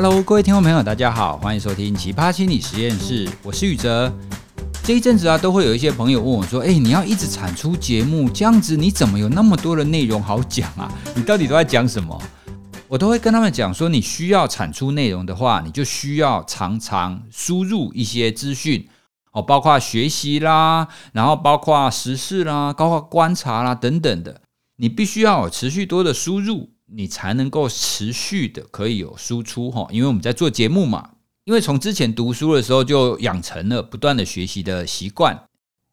Hello，各位听众朋友，大家好，欢迎收听奇葩心理实验室，我是宇哲。这一阵子啊，都会有一些朋友问我说：“哎，你要一直产出节目，这样子你怎么有那么多的内容好讲啊？你到底都在讲什么？”我都会跟他们讲说：“你需要产出内容的话，你就需要常常输入一些资讯哦，包括学习啦，然后包括时事啦，包括观察啦等等的，你必须要有持续多的输入。”你才能够持续的可以有输出哈，因为我们在做节目嘛，因为从之前读书的时候就养成了不断的学习的习惯。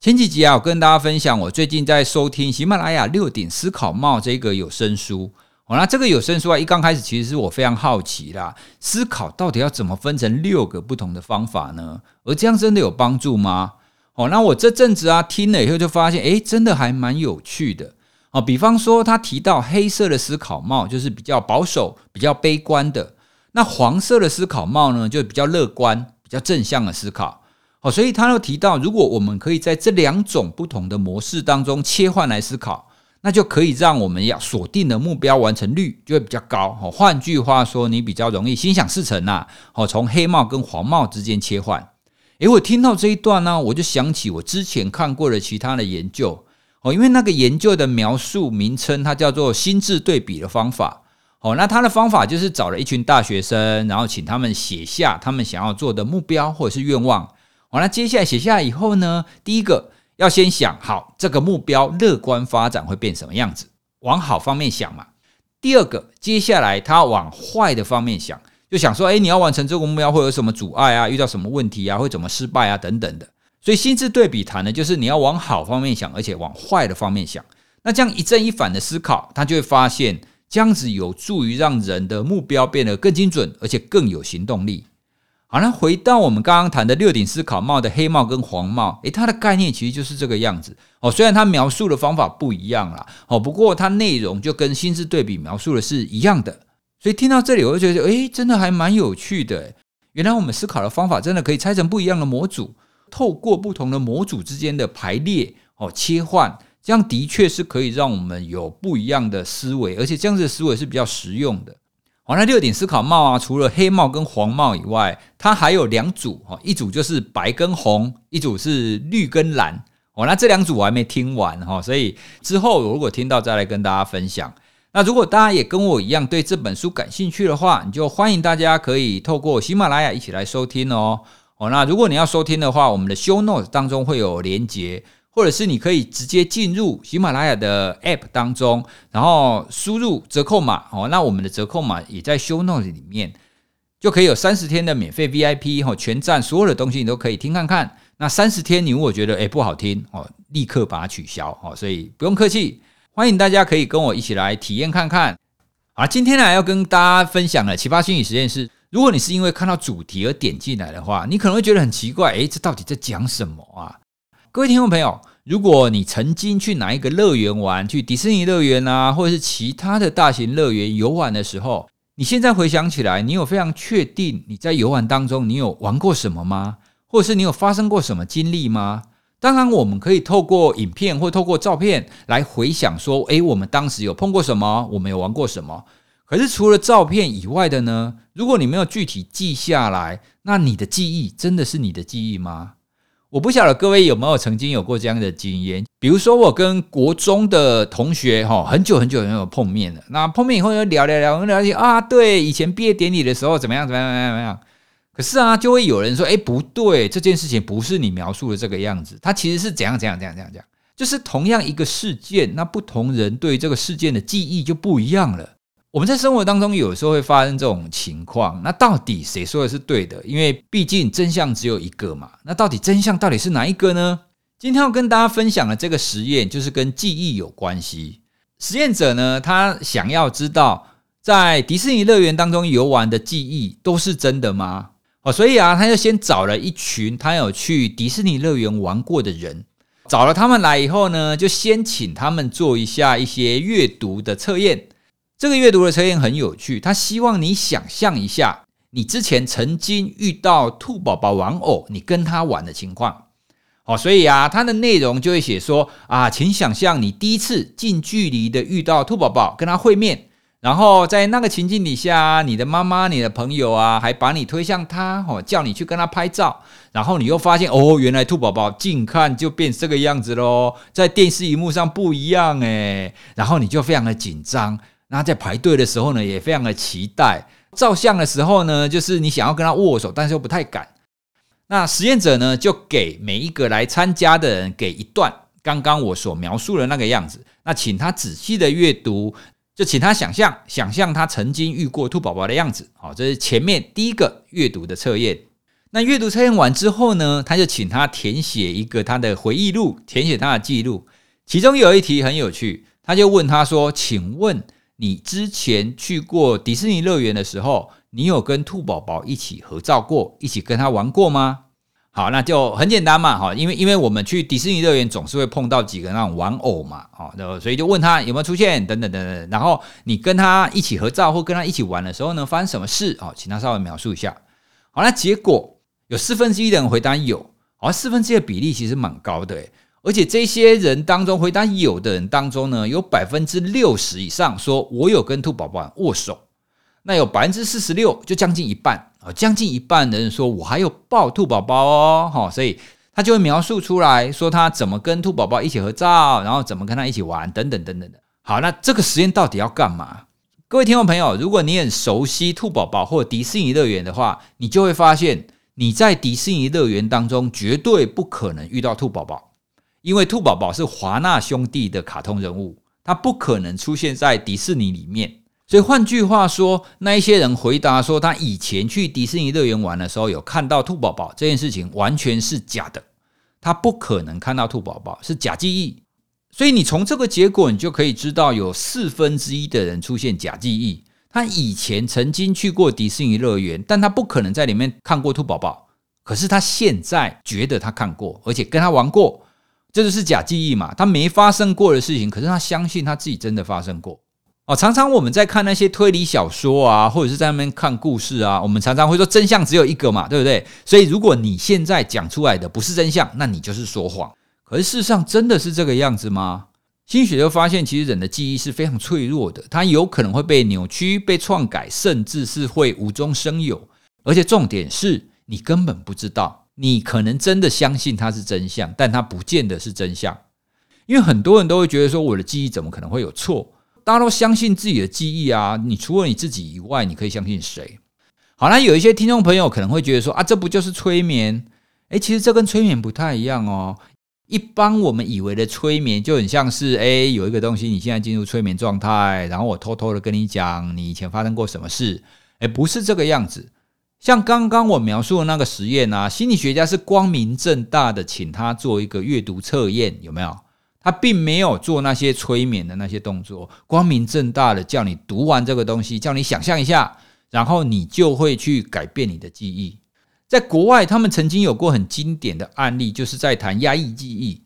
前几集啊，我跟大家分享，我最近在收听喜马拉雅六顶思考帽这个有声书。好，那这个有声书啊，一刚开始其实是我非常好奇啦，思考到底要怎么分成六个不同的方法呢？而这样真的有帮助吗？哦，那我这阵子啊听了以后就发现，诶，真的还蛮有趣的。哦，比方说他提到黑色的思考帽就是比较保守、比较悲观的，那黄色的思考帽呢就比较乐观、比较正向的思考。哦，所以他又提到，如果我们可以在这两种不同的模式当中切换来思考，那就可以让我们要锁定的目标完成率就会比较高。哦，换句话说，你比较容易心想事成呐。哦，从黑帽跟黄帽之间切换。诶，我听到这一段呢，我就想起我之前看过的其他的研究。哦，因为那个研究的描述名称，它叫做心智对比的方法。哦，那他的方法就是找了一群大学生，然后请他们写下他们想要做的目标或者是愿望。好，那接下来写下来以后呢，第一个要先想好这个目标乐观发展会变什么样子，往好方面想嘛。第二个，接下来他往坏的方面想，就想说，诶，你要完成这个目标会有什么阻碍啊？遇到什么问题啊？会怎么失败啊？等等的。所以心智对比谈的就是你要往好方面想，而且往坏的方面想。那这样一正一反的思考，他就会发现这样子有助于让人的目标变得更精准，而且更有行动力。好，那回到我们刚刚谈的六顶思考帽的黑帽跟黄帽，诶，它的概念其实就是这个样子哦。虽然它描述的方法不一样啦，哦，不过它内容就跟心智对比描述的是一样的。所以听到这里，我就觉得，诶，真的还蛮有趣的。原来我们思考的方法真的可以拆成不一样的模组。透过不同的模组之间的排列哦，切换，这样的确是可以让我们有不一样的思维，而且这样子的思维是比较实用的。好，那六顶思考帽啊，除了黑帽跟黄帽以外，它还有两组哈，一组就是白跟红，一组是绿跟蓝。哦，那这两组我还没听完哈，所以之后如果听到再来跟大家分享。那如果大家也跟我一样对这本书感兴趣的话，你就欢迎大家可以透过喜马拉雅一起来收听哦。哦，那如果你要收听的话，我们的 show notes 当中会有连接，或者是你可以直接进入喜马拉雅的 app 当中，然后输入折扣码。哦，那我们的折扣码也在 show notes 里面，就可以有三十天的免费 VIP 哦，全站所有的东西你都可以听看看。那三十天你如果觉得诶不好听哦，立刻把它取消哦，所以不用客气，欢迎大家可以跟我一起来体验看看。好，今天呢要跟大家分享的奇葩心理实验室。如果你是因为看到主题而点进来的话，你可能会觉得很奇怪，诶，这到底在讲什么啊？各位听众朋友，如果你曾经去哪一个乐园玩，去迪士尼乐园啊，或者是其他的大型乐园游玩的时候，你现在回想起来，你有非常确定你在游玩当中你有玩过什么吗？或者是你有发生过什么经历吗？当然，我们可以透过影片或透过照片来回想，说，诶，我们当时有碰过什么，我们有玩过什么。可是除了照片以外的呢？如果你没有具体记下来，那你的记忆真的是你的记忆吗？我不晓得各位有没有曾经有过这样的经验。比如说，我跟国中的同学哈，很久很久没有碰面了。那碰面以后就聊聊聊，聊起啊，对，以前毕业典礼的时候怎么样怎么样怎么样怎么样。可是啊，就会有人说，哎，不对，这件事情不是你描述的这个样子，它其实是怎样怎样怎样怎样怎样。就是同样一个事件，那不同人对这个事件的记忆就不一样了。我们在生活当中有时候会发生这种情况，那到底谁说的是对的？因为毕竟真相只有一个嘛。那到底真相到底是哪一个呢？今天要跟大家分享的这个实验就是跟记忆有关系。实验者呢，他想要知道在迪士尼乐园当中游玩的记忆都是真的吗？哦，所以啊，他就先找了一群他有去迪士尼乐园玩过的人，找了他们来以后呢，就先请他们做一下一些阅读的测验。这个阅读的测验很有趣，他希望你想象一下，你之前曾经遇到兔宝宝玩偶，你跟他玩的情况。好，所以啊，它的内容就会写说啊，请想象你第一次近距离的遇到兔宝宝，跟他会面，然后在那个情境底下，你的妈妈、你的朋友啊，还把你推向他，哦，叫你去跟他拍照。然后你又发现，哦，原来兔宝宝近看就变这个样子喽，在电视荧幕上不一样诶。然后你就非常的紧张。那在排队的时候呢，也非常的期待。照相的时候呢，就是你想要跟他握手，但是又不太敢。那实验者呢，就给每一个来参加的人给一段刚刚我所描述的那个样子。那请他仔细的阅读。就请他想象，想象他曾经遇过兔宝宝的样子。好，这是前面第一个阅读的测验。那阅读测验完之后呢，他就请他填写一个他的回忆录，填写他的记录。其中有一题很有趣，他就问他说：“请问你之前去过迪士尼乐园的时候，你有跟兔宝宝一起合照过，一起跟他玩过吗？”好，那就很简单嘛，哈，因为因为我们去迪士尼乐园总是会碰到几个那种玩偶嘛，好，所以就问他有没有出现，等等等等，然后你跟他一起合照或跟他一起玩的时候呢，发生什么事？哦，请他稍微描述一下。好，那结果有四分之一的人回答有，好，四分之一的比例其实蛮高的，而且这些人当中回答有的人当中呢，有百分之六十以上说我有跟兔宝宝握手。那有百分之四十六，就将近一半啊，将近一半的人说，我还有抱兔宝宝哦，哈，所以他就会描述出来说他怎么跟兔宝宝一起合照，然后怎么跟他一起玩，等等等等的。好，那这个实验到底要干嘛？各位听众朋友，如果你很熟悉兔宝宝或迪士尼乐园的话，你就会发现你在迪士尼乐园当中绝对不可能遇到兔宝宝，因为兔宝宝是华纳兄弟的卡通人物，他不可能出现在迪士尼里面。所以换句话说，那一些人回答说他以前去迪士尼乐园玩的时候有看到兔宝宝这件事情完全是假的，他不可能看到兔宝宝，是假记忆。所以你从这个结果，你就可以知道有四分之一的人出现假记忆，他以前曾经去过迪士尼乐园，但他不可能在里面看过兔宝宝，可是他现在觉得他看过，而且跟他玩过，这就是假记忆嘛？他没发生过的事情，可是他相信他自己真的发生过。哦，常常我们在看那些推理小说啊，或者是在那边看故事啊，我们常常会说真相只有一个嘛，对不对？所以如果你现在讲出来的不是真相，那你就是说谎。可是事实上真的是这个样子吗？心理学就发现，其实人的记忆是非常脆弱的，它有可能会被扭曲、被篡改，甚至是会无中生有。而且重点是你根本不知道，你可能真的相信它是真相，但它不见得是真相。因为很多人都会觉得说，我的记忆怎么可能会有错？大家都相信自己的记忆啊！你除了你自己以外，你可以相信谁？好，那有一些听众朋友可能会觉得说啊，这不就是催眠？诶，其实这跟催眠不太一样哦。一般我们以为的催眠就很像是，诶，有一个东西你现在进入催眠状态，然后我偷偷的跟你讲你以前发生过什么事。诶，不是这个样子。像刚刚我描述的那个实验啊，心理学家是光明正大的请他做一个阅读测验，有没有？他并没有做那些催眠的那些动作，光明正大的叫你读完这个东西，叫你想象一下，然后你就会去改变你的记忆。在国外，他们曾经有过很经典的案例，就是在谈压抑记忆，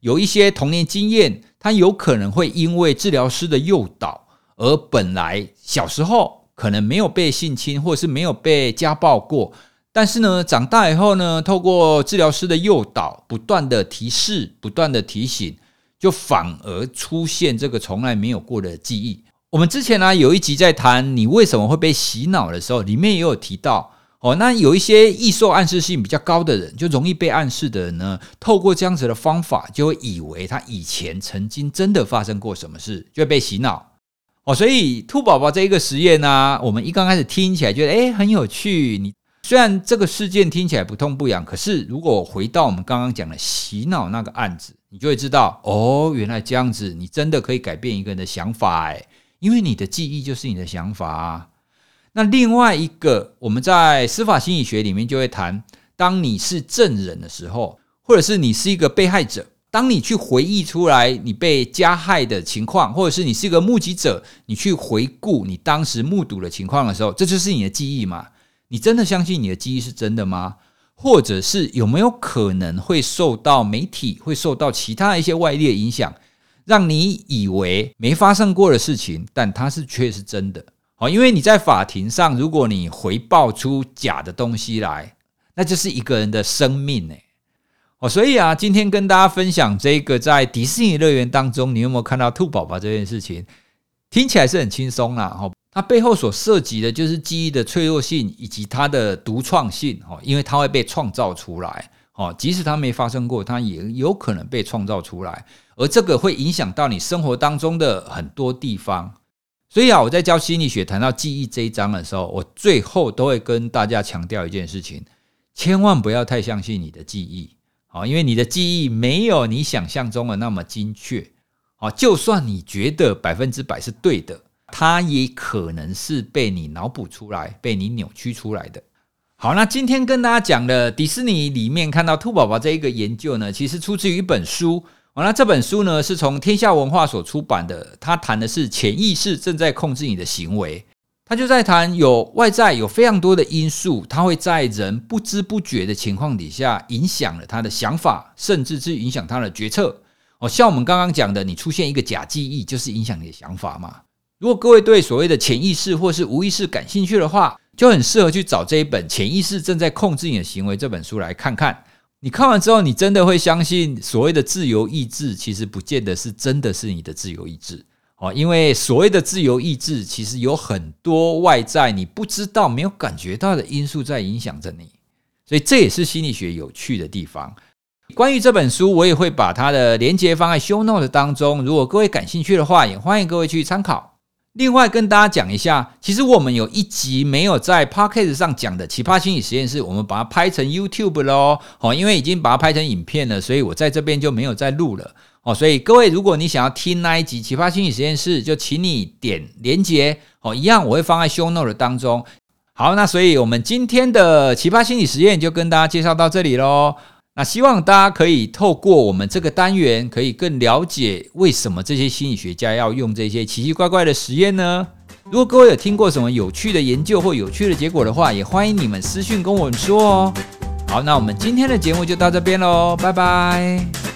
有一些童年经验，他有可能会因为治疗师的诱导，而本来小时候可能没有被性侵，或者是没有被家暴过，但是呢，长大以后呢，透过治疗师的诱导，不断的提示，不断的提醒。就反而出现这个从来没有过的记忆。我们之前呢有一集在谈你为什么会被洗脑的时候，里面也有提到哦。那有一些易受暗示性比较高的人，就容易被暗示的人呢，透过这样子的方法，就会以为他以前曾经真的发生过什么事，就会被洗脑哦。所以兔宝宝这一个实验呢，我们一刚开始听起来觉得诶很有趣。你虽然这个事件听起来不痛不痒，可是如果回到我们刚刚讲的洗脑那个案子。你就会知道哦，原来这样子，你真的可以改变一个人的想法诶，因为你的记忆就是你的想法啊。那另外一个，我们在司法心理学里面就会谈，当你是证人的时候，或者是你是一个被害者，当你去回忆出来你被加害的情况，或者是你是一个目击者，你去回顾你当时目睹的情况的时候，这就是你的记忆嘛？你真的相信你的记忆是真的吗？或者是有没有可能会受到媒体、会受到其他一些外力的影响，让你以为没发生过的事情，但它是却是真的。好，因为你在法庭上，如果你回报出假的东西来，那就是一个人的生命诶。哦，所以啊，今天跟大家分享这个在迪士尼乐园当中，你有没有看到兔宝宝这件事情？听起来是很轻松啦，哈，它背后所涉及的就是记忆的脆弱性以及它的独创性，哈，因为它会被创造出来，哦，即使它没发生过，它也有可能被创造出来，而这个会影响到你生活当中的很多地方。所以啊，我在教心理学谈到记忆这一章的时候，我最后都会跟大家强调一件事情：千万不要太相信你的记忆，哦，因为你的记忆没有你想象中的那么精确，哦，就算你觉得百分之百是对的，它也可能是被你脑补出来、被你扭曲出来的。好，那今天跟大家讲的迪士尼里面看到兔宝宝这一个研究呢，其实出自于一本书。好，那这本书呢，是从天下文化所出版的，它谈的是潜意识正在控制你的行为。他就在谈有外在有非常多的因素，它会在人不知不觉的情况底下影响了他的想法，甚至是影响他的决策。哦，像我们刚刚讲的，你出现一个假记忆，就是影响你的想法嘛。如果各位对所谓的潜意识或是无意识感兴趣的话，就很适合去找这一本《潜意识正在控制你的行为》这本书来看看。你看完之后，你真的会相信所谓的自由意志，其实不见得是真的是你的自由意志哦。因为所谓的自由意志，其实有很多外在你不知道、没有感觉到的因素在影响着你，所以这也是心理学有趣的地方。关于这本书，我也会把它的连接放在 show note 当中，如果各位感兴趣的话，也欢迎各位去参考。另外跟大家讲一下，其实我们有一集没有在 Podcast 上讲的奇葩心理实验室，我们把它拍成 YouTube 喽。哦，因为已经把它拍成影片了，所以我在这边就没有再录了。哦，所以各位，如果你想要听那一集奇葩心理实验室，就请你点连结。哦，一样我会放在 Show Note 当中。好，那所以我们今天的奇葩心理实验就跟大家介绍到这里喽。那希望大家可以透过我们这个单元，可以更了解为什么这些心理学家要用这些奇奇怪怪的实验呢？如果各位有听过什么有趣的研究或有趣的结果的话，也欢迎你们私讯跟我们说哦。好，那我们今天的节目就到这边喽，拜拜。